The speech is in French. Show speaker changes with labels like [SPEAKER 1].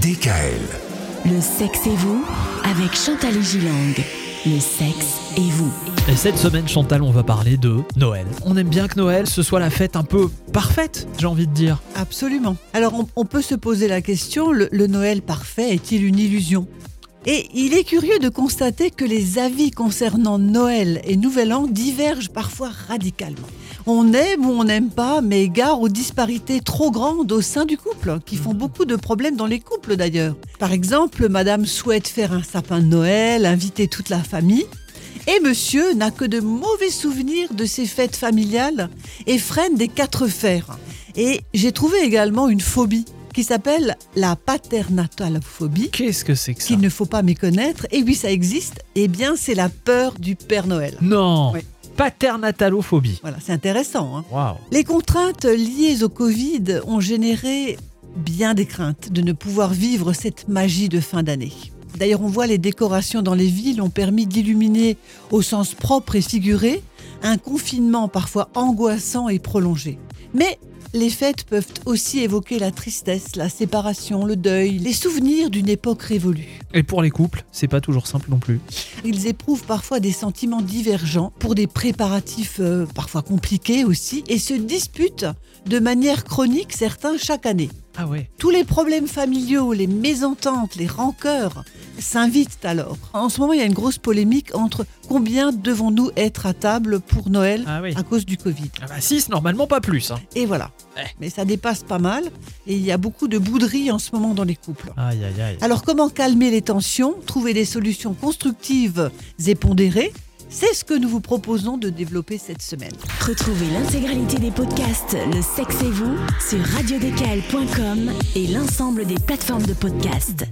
[SPEAKER 1] DKL.
[SPEAKER 2] Le sexe et vous avec Chantal et Gilang. Le sexe et vous.
[SPEAKER 3] Et cette semaine, Chantal, on va parler de Noël. On aime bien que Noël, ce soit la fête un peu parfaite, j'ai envie de dire.
[SPEAKER 4] Absolument. Alors on, on peut se poser la question, le, le Noël parfait est-il une illusion? Et il est curieux de constater que les avis concernant Noël et Nouvel An divergent parfois radicalement. On aime ou on n'aime pas, mais gare aux disparités trop grandes au sein du couple, qui font beaucoup de problèmes dans les couples d'ailleurs. Par exemple, Madame souhaite faire un sapin de Noël, inviter toute la famille, et monsieur n'a que de mauvais souvenirs de ces fêtes familiales et freine des quatre fers. Et j'ai trouvé également une phobie qui s'appelle la paternatalophobie,
[SPEAKER 3] Qu'est-ce que c'est que ça
[SPEAKER 4] qu'il ne faut pas méconnaître. Et oui, ça existe. Eh bien, c'est la peur du Père Noël.
[SPEAKER 3] Non
[SPEAKER 4] Oui.
[SPEAKER 3] Paternatalophobie.
[SPEAKER 4] Voilà, c'est intéressant. hein.
[SPEAKER 3] Waouh
[SPEAKER 4] Les contraintes liées au Covid ont généré bien des craintes de ne pouvoir vivre cette magie de fin d'année. D'ailleurs, on voit les décorations dans les villes ont permis d'illuminer au sens propre et figuré un confinement parfois angoissant et prolongé. Mais les fêtes peuvent aussi évoquer la tristesse, la séparation, le deuil, les souvenirs d'une époque révolue.
[SPEAKER 3] Et pour les couples, c'est pas toujours simple non plus.
[SPEAKER 4] Ils éprouvent parfois des sentiments divergents pour des préparatifs euh, parfois compliqués aussi et se disputent de manière chronique certains chaque année.
[SPEAKER 3] Ah ouais
[SPEAKER 4] Tous les problèmes familiaux, les mésententes, les rancœurs s'invitent alors. En ce moment, il y a une grosse polémique entre combien devons-nous être à table pour Noël
[SPEAKER 3] Ah oui.
[SPEAKER 4] à cause du Covid.
[SPEAKER 3] Ah bah 6, normalement pas plus. Hein.
[SPEAKER 4] Et voilà.
[SPEAKER 3] Ouais.
[SPEAKER 4] Mais ça dépasse pas mal et il y a beaucoup de bouderies en ce moment dans les couples.
[SPEAKER 3] Aïe aïe aïe.
[SPEAKER 4] Alors comment calmer les tensions, trouver des solutions constructives et pondérées? C'est ce que nous vous proposons de développer cette semaine.
[SPEAKER 2] Retrouvez l'intégralité des podcasts Le sexe et vous sur radiodécal.com et l'ensemble des plateformes de podcasts.